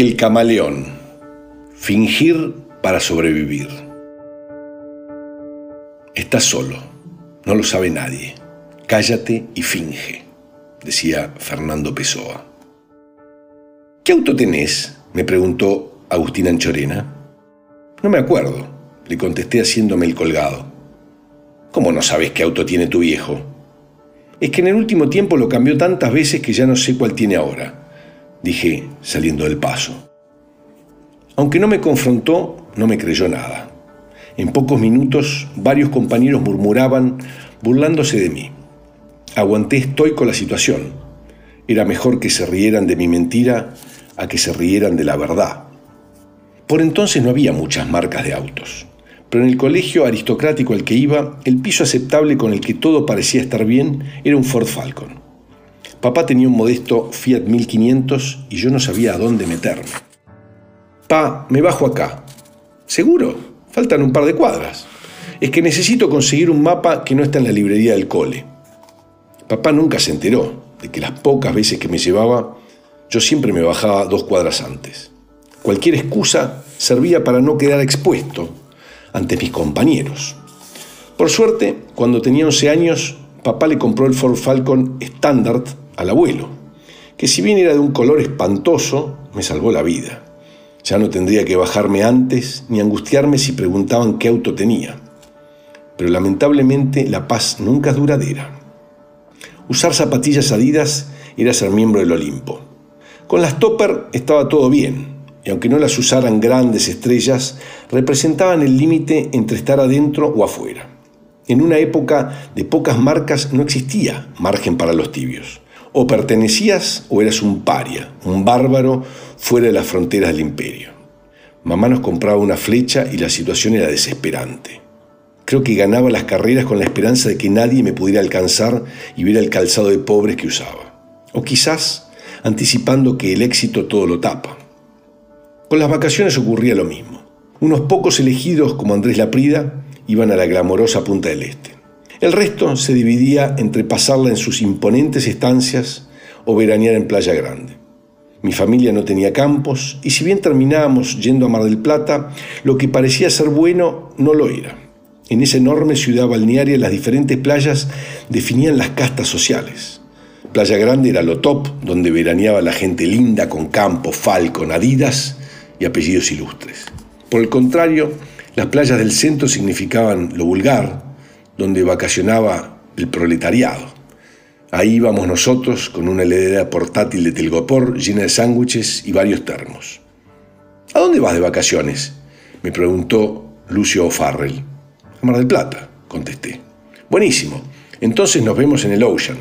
El camaleón. Fingir para sobrevivir. Estás solo, no lo sabe nadie. Cállate y finge, decía Fernando Pessoa. ¿Qué auto tenés? me preguntó Agustín Anchorena. No me acuerdo, le contesté haciéndome el colgado. ¿Cómo no sabes qué auto tiene tu viejo? Es que en el último tiempo lo cambió tantas veces que ya no sé cuál tiene ahora, dije saliendo del paso. Aunque no me confrontó, no me creyó nada. En pocos minutos varios compañeros murmuraban, burlándose de mí. Aguanté estoico la situación. Era mejor que se rieran de mi mentira a que se rieran de la verdad. Por entonces no había muchas marcas de autos, pero en el colegio aristocrático al que iba, el piso aceptable con el que todo parecía estar bien era un Ford Falcon. Papá tenía un modesto Fiat 1500 y yo no sabía a dónde meterme. Pa, me bajo acá. ¿Seguro? Faltan un par de cuadras. Es que necesito conseguir un mapa que no está en la librería del cole. Papá nunca se enteró de que las pocas veces que me llevaba, yo siempre me bajaba dos cuadras antes. Cualquier excusa servía para no quedar expuesto ante mis compañeros. Por suerte, cuando tenía 11 años, papá le compró el Ford Falcon Standard al abuelo, que si bien era de un color espantoso, me salvó la vida. Ya no tendría que bajarme antes ni angustiarme si preguntaban qué auto tenía. Pero lamentablemente la paz nunca es duradera. Usar zapatillas adidas era ser miembro del Olimpo. Con las Topper estaba todo bien, y aunque no las usaran grandes estrellas, representaban el límite entre estar adentro o afuera. En una época de pocas marcas no existía margen para los tibios. O pertenecías o eras un paria, un bárbaro fuera de las fronteras del imperio. Mamá nos compraba una flecha y la situación era desesperante. Creo que ganaba las carreras con la esperanza de que nadie me pudiera alcanzar y viera el calzado de pobres que usaba. O quizás anticipando que el éxito todo lo tapa. Con las vacaciones ocurría lo mismo. Unos pocos elegidos como Andrés Laprida iban a la glamorosa Punta del Este. El resto se dividía entre pasarla en sus imponentes estancias o veranear en Playa Grande. Mi familia no tenía campos y si bien terminábamos yendo a Mar del Plata, lo que parecía ser bueno no lo era. En esa enorme ciudad balnearia las diferentes playas definían las castas sociales. Playa Grande era lo top, donde veraneaba la gente linda con campo, falcon, adidas y apellidos ilustres. Por el contrario, las playas del centro significaban lo vulgar, donde vacacionaba el proletariado. Ahí íbamos nosotros con una heladera portátil de telgopor llena de sándwiches y varios termos. ¿A dónde vas de vacaciones? me preguntó Lucio O'Farrell. A Mar del Plata, contesté. Buenísimo. Entonces nos vemos en el Ocean.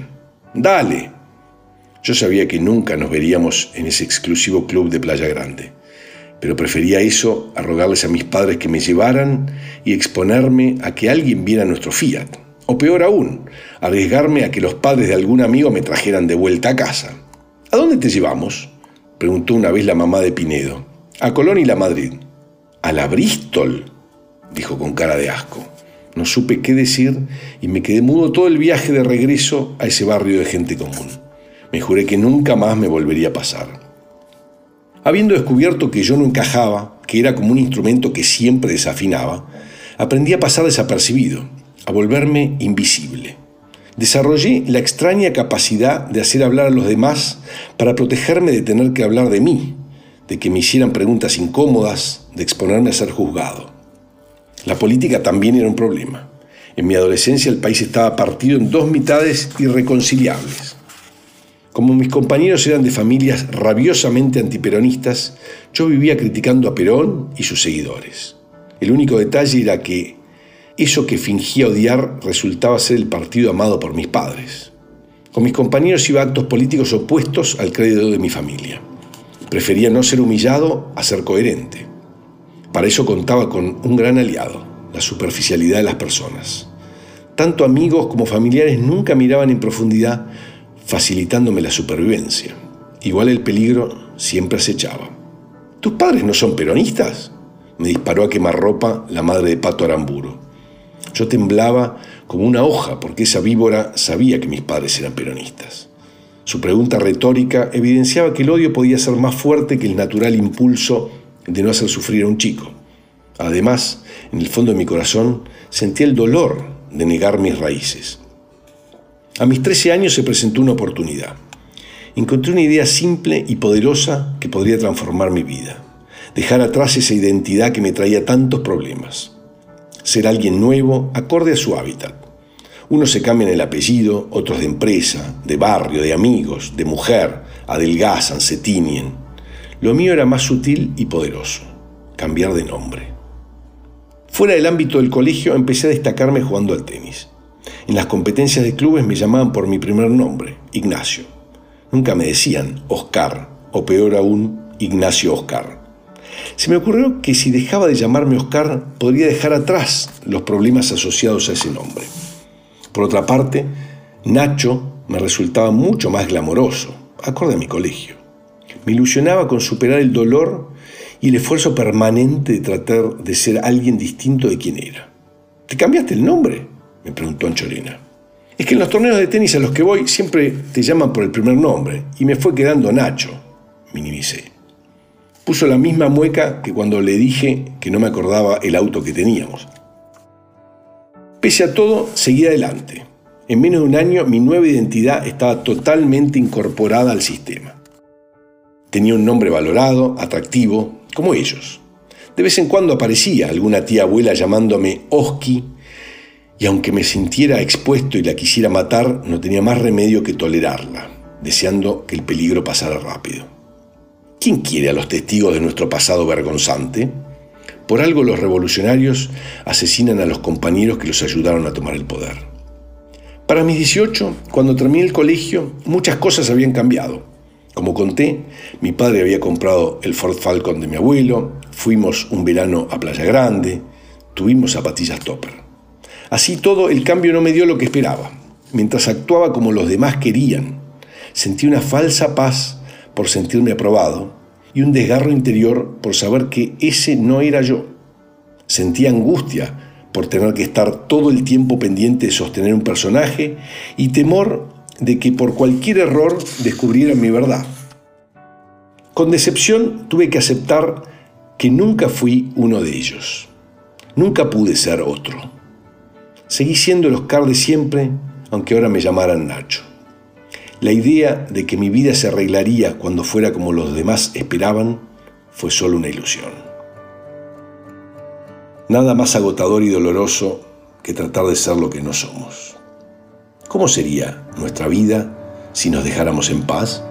Dale. Yo sabía que nunca nos veríamos en ese exclusivo club de Playa Grande pero prefería eso a rogarles a mis padres que me llevaran y exponerme a que alguien viera nuestro Fiat. O peor aún, arriesgarme a que los padres de algún amigo me trajeran de vuelta a casa. ¿A dónde te llevamos? preguntó una vez la mamá de Pinedo. A Colón y la Madrid. ¿A la Bristol? dijo con cara de asco. No supe qué decir y me quedé mudo todo el viaje de regreso a ese barrio de gente común. Me juré que nunca más me volvería a pasar. Habiendo descubierto que yo no encajaba, que era como un instrumento que siempre desafinaba, aprendí a pasar desapercibido, a volverme invisible. Desarrollé la extraña capacidad de hacer hablar a los demás para protegerme de tener que hablar de mí, de que me hicieran preguntas incómodas, de exponerme a ser juzgado. La política también era un problema. En mi adolescencia el país estaba partido en dos mitades irreconciliables. Como mis compañeros eran de familias rabiosamente antiperonistas, yo vivía criticando a Perón y sus seguidores. El único detalle era que eso que fingía odiar resultaba ser el partido amado por mis padres. Con mis compañeros iba a actos políticos opuestos al crédito de mi familia. Prefería no ser humillado a ser coherente. Para eso contaba con un gran aliado, la superficialidad de las personas. Tanto amigos como familiares nunca miraban en profundidad facilitándome la supervivencia. Igual el peligro siempre acechaba. ¿Tus padres no son peronistas? Me disparó a quemarropa la madre de Pato Aramburo. Yo temblaba como una hoja porque esa víbora sabía que mis padres eran peronistas. Su pregunta retórica evidenciaba que el odio podía ser más fuerte que el natural impulso de no hacer sufrir a un chico. Además, en el fondo de mi corazón sentía el dolor de negar mis raíces. A mis 13 años se presentó una oportunidad. Encontré una idea simple y poderosa que podría transformar mi vida. Dejar atrás esa identidad que me traía tantos problemas. Ser alguien nuevo, acorde a su hábitat. Unos se cambian el apellido, otros de empresa, de barrio, de amigos, de mujer, adelgazan, se tiñen. Lo mío era más sutil y poderoso, cambiar de nombre. Fuera del ámbito del colegio empecé a destacarme jugando al tenis. En las competencias de clubes me llamaban por mi primer nombre, Ignacio. Nunca me decían Oscar, o peor aún, Ignacio Oscar. Se me ocurrió que si dejaba de llamarme Oscar, podría dejar atrás los problemas asociados a ese nombre. Por otra parte, Nacho me resultaba mucho más glamoroso, acorde a mi colegio. Me ilusionaba con superar el dolor y el esfuerzo permanente de tratar de ser alguien distinto de quien era. ¿Te cambiaste el nombre? Me preguntó Ancholena. Es que en los torneos de tenis a los que voy siempre te llaman por el primer nombre y me fue quedando Nacho, minimicé. Puso la misma mueca que cuando le dije que no me acordaba el auto que teníamos. Pese a todo, seguí adelante. En menos de un año mi nueva identidad estaba totalmente incorporada al sistema. Tenía un nombre valorado, atractivo, como ellos. De vez en cuando aparecía alguna tía abuela llamándome Oski y aunque me sintiera expuesto y la quisiera matar, no tenía más remedio que tolerarla, deseando que el peligro pasara rápido. ¿Quién quiere a los testigos de nuestro pasado vergonzante? Por algo los revolucionarios asesinan a los compañeros que los ayudaron a tomar el poder. Para mis 18, cuando terminé el colegio, muchas cosas habían cambiado. Como conté, mi padre había comprado el Ford Falcon de mi abuelo, fuimos un verano a Playa Grande, tuvimos zapatillas topper. Así todo, el cambio no me dio lo que esperaba. Mientras actuaba como los demás querían, sentí una falsa paz por sentirme aprobado y un desgarro interior por saber que ese no era yo. Sentí angustia por tener que estar todo el tiempo pendiente de sostener un personaje y temor de que por cualquier error descubrieran mi verdad. Con decepción tuve que aceptar que nunca fui uno de ellos. Nunca pude ser otro. Seguí siendo el Oscar de siempre, aunque ahora me llamaran Nacho. La idea de que mi vida se arreglaría cuando fuera como los demás esperaban fue solo una ilusión. Nada más agotador y doloroso que tratar de ser lo que no somos. ¿Cómo sería nuestra vida si nos dejáramos en paz?